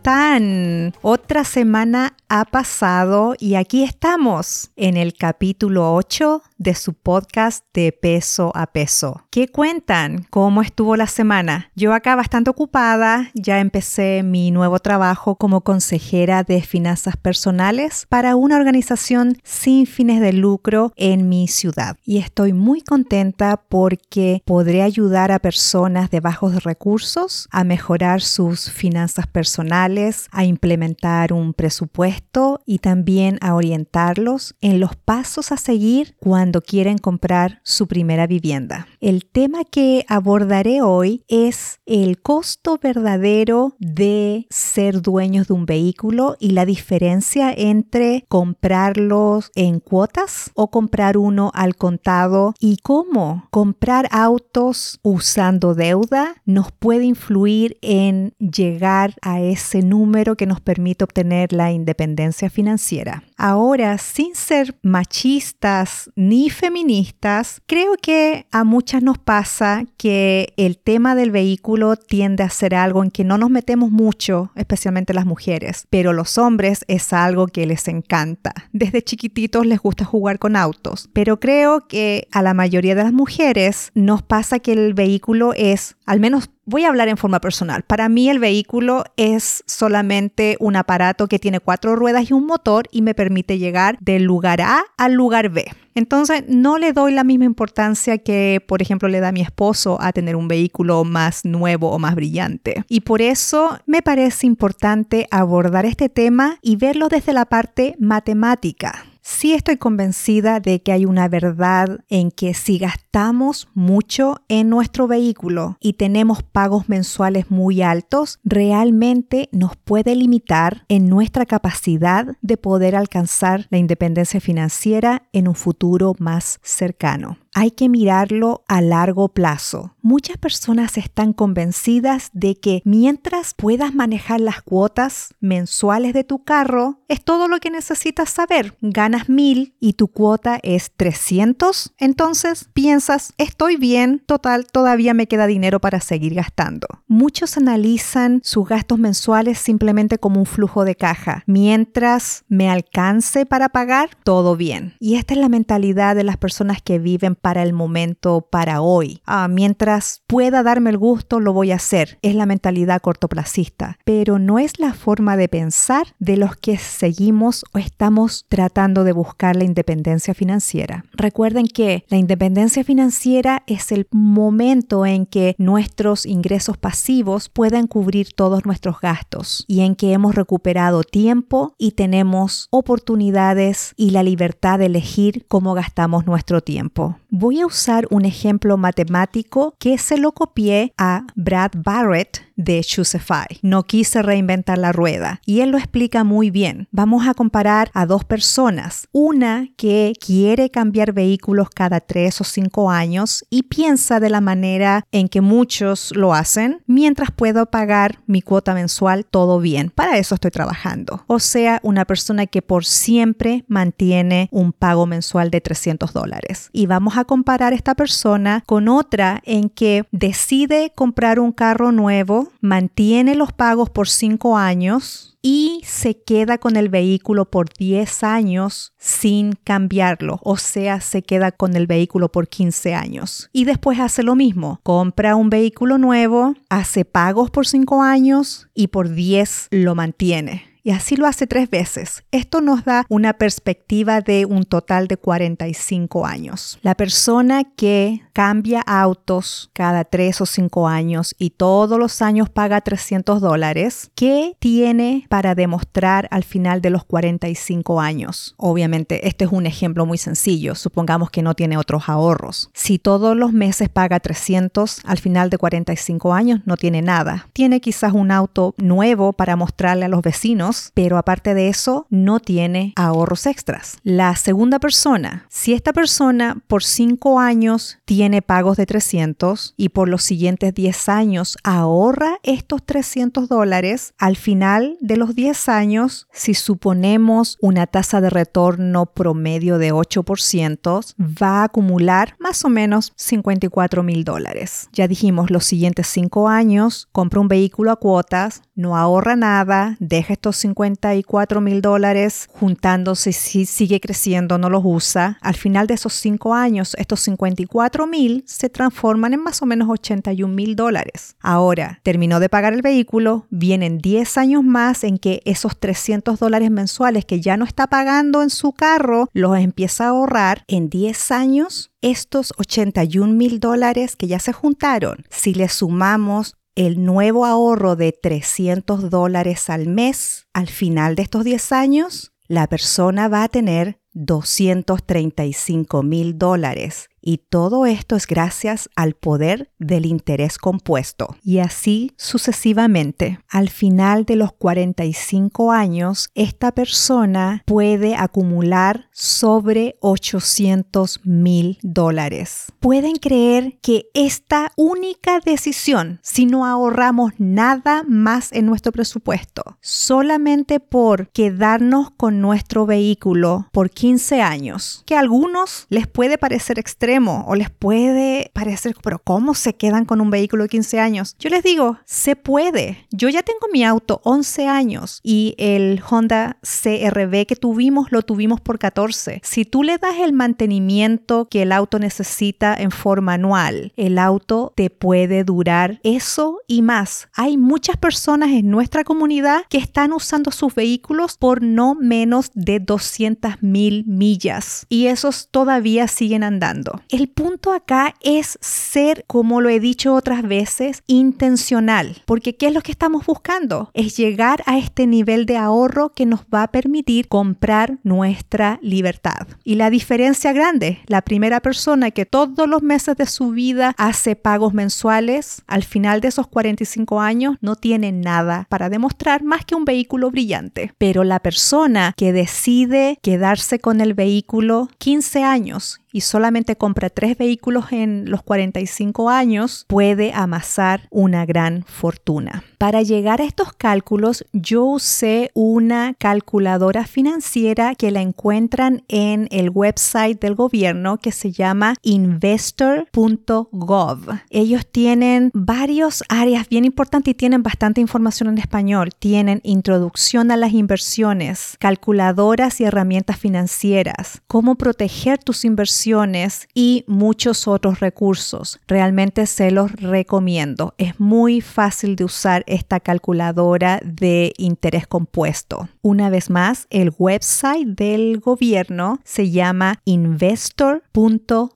están? Otra semana ha pasado y aquí estamos en el capítulo 8 de su podcast de peso a peso. ¿Qué cuentan? ¿Cómo estuvo la semana? Yo acá bastante ocupada, ya empecé mi nuevo trabajo como consejera de finanzas personales para una organización sin fines de lucro en mi ciudad. Y estoy muy contenta porque podré ayudar a personas de bajos recursos a mejorar sus finanzas personales, a implementar un presupuesto y también a orientarlos en los pasos a seguir cuando quieren comprar su primera vivienda. El tema que abordaré hoy es el costo verdadero de ser dueños de un vehículo y la diferencia entre comprarlos en cuotas o comprar uno al contado y cómo comprar autos usando deuda nos puede influir en llegar a ese número que nos permite obtener la independencia financiera. Ahora, sin ser machistas ni feministas, creo que a muchas nos pasa que el tema del vehículo tiende a ser algo en que no nos metemos mucho, especialmente las mujeres, pero los hombres es algo que les encanta. Desde chiquititos les gusta jugar con autos, pero creo que a la mayoría de las mujeres nos pasa que el vehículo es, al menos Voy a hablar en forma personal. Para mí el vehículo es solamente un aparato que tiene cuatro ruedas y un motor y me permite llegar del lugar A al lugar B. Entonces no le doy la misma importancia que, por ejemplo, le da mi esposo a tener un vehículo más nuevo o más brillante. Y por eso me parece importante abordar este tema y verlo desde la parte matemática Sí estoy convencida de que hay una verdad en que si gastamos mucho en nuestro vehículo y tenemos pagos mensuales muy altos, realmente nos puede limitar en nuestra capacidad de poder alcanzar la independencia financiera en un futuro más cercano hay que mirarlo a largo plazo. Muchas personas están convencidas de que mientras puedas manejar las cuotas mensuales de tu carro, es todo lo que necesitas saber. Ganas mil y tu cuota es 300, entonces piensas, estoy bien, total, todavía me queda dinero para seguir gastando. Muchos analizan sus gastos mensuales simplemente como un flujo de caja. Mientras me alcance para pagar, todo bien. Y esta es la mentalidad de las personas que viven para el momento, para hoy. Ah, mientras pueda darme el gusto, lo voy a hacer. Es la mentalidad cortoplacista, pero no es la forma de pensar de los que seguimos o estamos tratando de buscar la independencia financiera. Recuerden que la independencia financiera es el momento en que nuestros ingresos pasivos puedan cubrir todos nuestros gastos y en que hemos recuperado tiempo y tenemos oportunidades y la libertad de elegir cómo gastamos nuestro tiempo. Voy a usar un ejemplo matemático que se lo copié a Brad Barrett de Choosify. No quise reinventar la rueda y él lo explica muy bien. Vamos a comparar a dos personas. Una que quiere cambiar vehículos cada tres o cinco años y piensa de la manera en que muchos lo hacen, mientras puedo pagar mi cuota mensual todo bien. Para eso estoy trabajando. O sea, una persona que por siempre mantiene un pago mensual de 300 dólares. Y vamos a comparar esta persona con otra en que decide comprar un carro nuevo mantiene los pagos por 5 años y se queda con el vehículo por 10 años sin cambiarlo, o sea, se queda con el vehículo por 15 años. Y después hace lo mismo, compra un vehículo nuevo, hace pagos por 5 años y por 10 lo mantiene y así lo hace tres veces. Esto nos da una perspectiva de un total de 45 años. La persona que cambia autos cada tres o cinco años y todos los años paga 300 dólares, ¿qué tiene para demostrar al final de los 45 años? Obviamente, este es un ejemplo muy sencillo. Supongamos que no tiene otros ahorros. Si todos los meses paga 300, al final de 45 años no tiene nada. Tiene quizás un auto nuevo para mostrarle a los vecinos, pero aparte de eso, no tiene ahorros extras. La segunda persona, si esta persona por 5 años tiene pagos de 300 y por los siguientes 10 años ahorra estos 300 dólares, al final de los 10 años, si suponemos una tasa de retorno promedio de 8%, va a acumular más o menos 54 mil dólares. Ya dijimos, los siguientes 5 años compra un vehículo a cuotas, no ahorra nada, deja estos 54 mil dólares juntándose, si sigue creciendo, no los usa. Al final de esos 5 años, estos 54 se transforman en más o menos 81 mil dólares. Ahora, terminó de pagar el vehículo, vienen 10 años más en que esos 300 dólares mensuales que ya no está pagando en su carro, los empieza a ahorrar. En 10 años, estos 81 mil dólares que ya se juntaron, si le sumamos el nuevo ahorro de 300 dólares al mes, al final de estos 10 años, la persona va a tener 235 mil dólares y todo esto es gracias al poder del interés compuesto. Y así sucesivamente. Al final de los 45 años, esta persona puede acumular sobre 800 mil dólares. Pueden creer que esta única decisión, si no ahorramos nada más en nuestro presupuesto, solamente por quedarnos con nuestro vehículo por 15 años, que a algunos les puede parecer extremo, o les puede parecer, pero ¿cómo se quedan con un vehículo de 15 años? Yo les digo, se puede. Yo ya tengo mi auto 11 años y el Honda CRV que tuvimos lo tuvimos por 14. Si tú le das el mantenimiento que el auto necesita en forma anual, el auto te puede durar eso y más. Hay muchas personas en nuestra comunidad que están usando sus vehículos por no menos de 200 mil millas y esos todavía siguen andando. El punto acá es ser, como lo he dicho otras veces, intencional, porque ¿qué es lo que estamos buscando? Es llegar a este nivel de ahorro que nos va a permitir comprar nuestra libertad. Y la diferencia grande, la primera persona que todos los meses de su vida hace pagos mensuales, al final de esos 45 años no tiene nada para demostrar más que un vehículo brillante. Pero la persona que decide quedarse con el vehículo 15 años y solamente compra tres vehículos en los 45 años, puede amasar una gran fortuna. Para llegar a estos cálculos, yo usé una calculadora financiera que la encuentran en el website del gobierno que se llama investor.gov. Ellos tienen varias áreas bien importantes y tienen bastante información en español. Tienen introducción a las inversiones, calculadoras y herramientas financieras, cómo proteger tus inversiones y muchos otros recursos. Realmente se los recomiendo. Es muy fácil de usar esta calculadora de interés compuesto. Una vez más, el website del gobierno se llama investor.gov.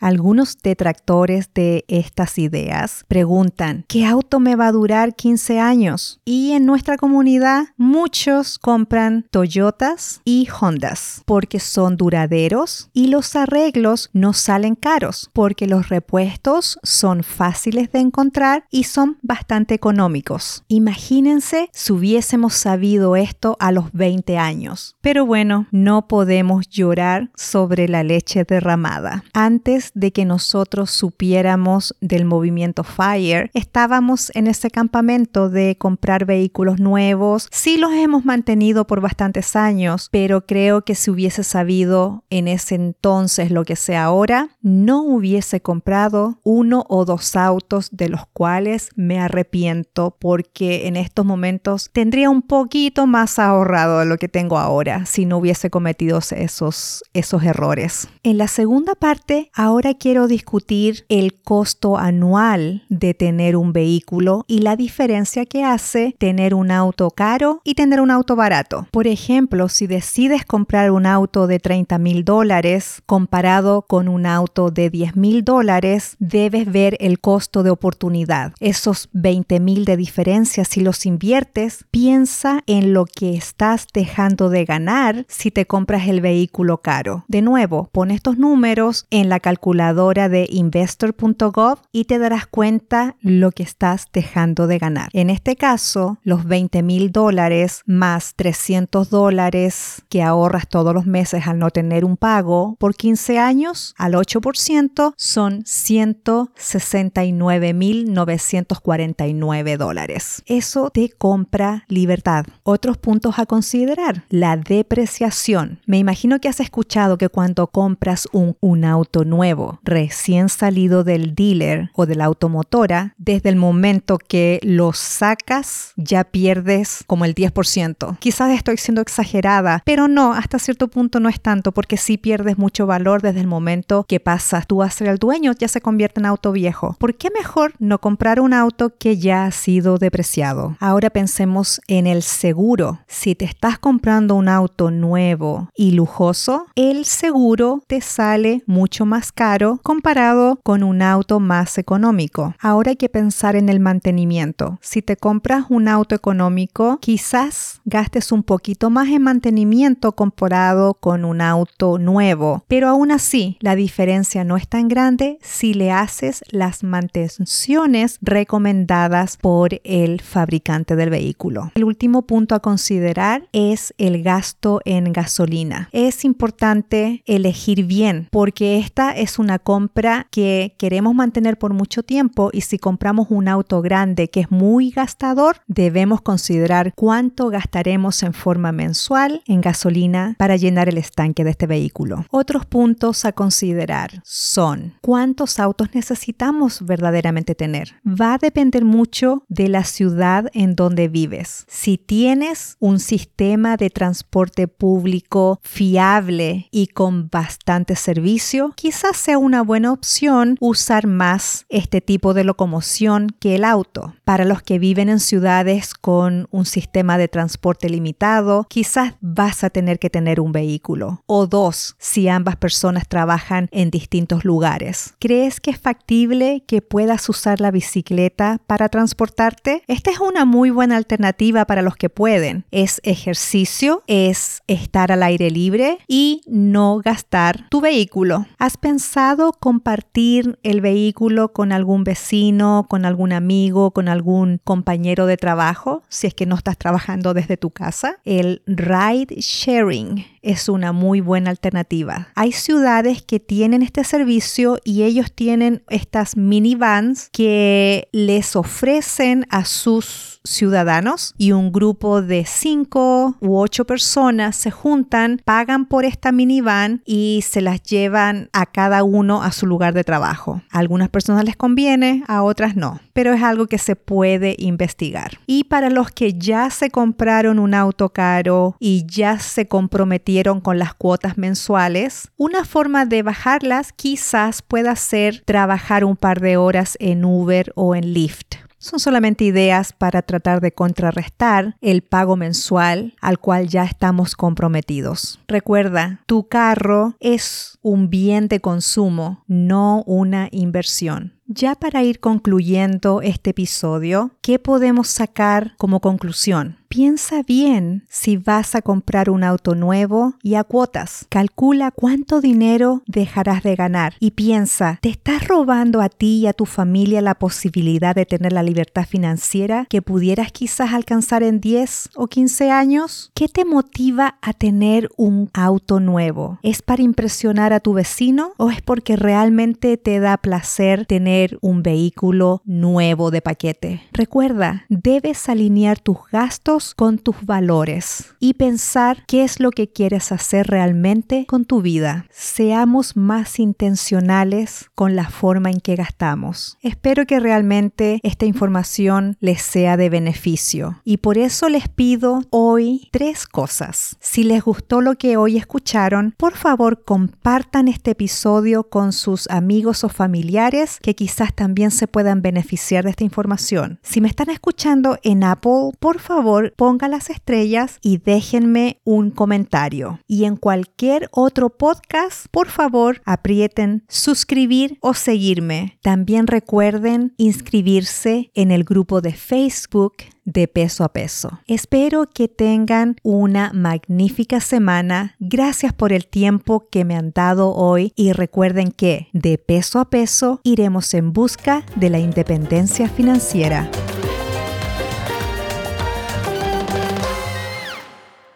Algunos detractores de estas ideas preguntan, ¿qué auto me va a durar 15 años? Y en nuestra comunidad muchos compran Toyotas y Hondas porque son duraderos y los arreglos no salen caros porque los repuestos son fáciles de encontrar y son bastante económicos. Imagínense si hubiésemos sabido esto a los 20 años. Pero bueno, no podemos llorar sobre la leche derramada. Antes de que nosotros supiéramos del movimiento FIRE, estábamos en ese campamento de comprar vehículos nuevos. Sí los hemos mantenido por bastantes años, pero creo que si hubiese sabido en ese entonces lo que sé ahora, no hubiese comprado uno o dos autos de los cuales me arrepiento porque en estos momentos tendría un poquito más ahorrado de lo que tengo ahora si no hubiese cometido esos, esos errores. En la segunda parte, ahora Ahora quiero discutir el costo anual de tener un vehículo y la diferencia que hace tener un auto caro y tener un auto barato. Por ejemplo, si decides comprar un auto de 30 mil dólares comparado con un auto de 10 mil dólares, debes ver el costo de oportunidad. Esos 20 mil de diferencia, si los inviertes, piensa en lo que estás dejando de ganar si te compras el vehículo caro. De nuevo, pon estos números en la calculadora de investor.gov y te darás cuenta lo que estás dejando de ganar. En este caso, los 20 mil dólares más 300 dólares que ahorras todos los meses al no tener un pago por 15 años al 8% son 169 mil 949 dólares. Eso te compra libertad. Otros puntos a considerar. La depreciación. Me imagino que has escuchado que cuando compras un, un auto nuevo recién salido del dealer o de la automotora, desde el momento que lo sacas ya pierdes como el 10%. Quizás estoy siendo exagerada, pero no, hasta cierto punto no es tanto porque si pierdes mucho valor desde el momento que pasas tú a ser el dueño, ya se convierte en auto viejo. ¿Por qué mejor no comprar un auto que ya ha sido depreciado? Ahora pensemos en el seguro. Si te estás comprando un auto nuevo y lujoso, el seguro te sale mucho más caro comparado con un auto más económico. Ahora hay que pensar en el mantenimiento. Si te compras un auto económico, quizás gastes un poquito más en mantenimiento comparado con un auto nuevo, pero aún así la diferencia no es tan grande si le haces las mantenciones recomendadas por el fabricante del vehículo. El último punto a considerar es el gasto en gasolina. Es importante elegir bien porque esta es una compra que queremos mantener por mucho tiempo y si compramos un auto grande que es muy gastador, debemos considerar cuánto gastaremos en forma mensual en gasolina para llenar el estanque de este vehículo. Otros puntos a considerar son cuántos autos necesitamos verdaderamente tener. Va a depender mucho de la ciudad en donde vives. Si tienes un sistema de transporte público fiable y con bastante servicio, quizás sea una buena opción usar más este tipo de locomoción que el auto. Para los que viven en ciudades con un sistema de transporte limitado, quizás vas a tener que tener un vehículo o dos si ambas personas trabajan en distintos lugares. ¿Crees que es factible que puedas usar la bicicleta para transportarte? Esta es una muy buena alternativa para los que pueden. Es ejercicio, es estar al aire libre y no gastar tu vehículo. ¿Has pensado compartir el vehículo con algún vecino, con algún amigo, con algún compañero de trabajo, si es que no estás trabajando desde tu casa? El ride sharing es una muy buena alternativa. Hay ciudades que tienen este servicio y ellos tienen estas minivans que les ofrecen a sus ciudadanos y un grupo de cinco u ocho personas se juntan, pagan por esta minivan y se las llevan a cada uno a su lugar de trabajo. A algunas personas les conviene, a otras no, pero es algo que se puede investigar. Y para los que ya se compraron un auto caro y ya se comprometieron con las cuotas mensuales, una forma de bajarlas quizás pueda ser trabajar un par de horas en Uber o en Lyft son solamente ideas para tratar de contrarrestar el pago mensual al cual ya estamos comprometidos. Recuerda, tu carro es un bien de consumo, no una inversión. Ya para ir concluyendo este episodio, ¿qué podemos sacar como conclusión? Piensa bien si vas a comprar un auto nuevo y a cuotas. Calcula cuánto dinero dejarás de ganar y piensa, ¿te estás robando a ti y a tu familia la posibilidad de tener la libertad financiera que pudieras quizás alcanzar en 10 o 15 años? ¿Qué te motiva a tener un auto nuevo? ¿Es para impresionar a tu vecino o es porque realmente te da placer tener un vehículo nuevo de paquete? Recuerda, debes alinear tus gastos con tus valores y pensar qué es lo que quieres hacer realmente con tu vida. Seamos más intencionales con la forma en que gastamos. Espero que realmente esta información les sea de beneficio y por eso les pido hoy tres cosas. Si les gustó lo que hoy escucharon, por favor compartan este episodio con sus amigos o familiares que también se puedan beneficiar de esta información. Si me están escuchando en Apple, por favor ponga las estrellas y déjenme un comentario. Y en cualquier otro podcast, por favor aprieten suscribir o seguirme. También recuerden inscribirse en el grupo de Facebook de peso a peso. Espero que tengan una magnífica semana. Gracias por el tiempo que me han dado hoy y recuerden que de peso a peso iremos en busca de la independencia financiera.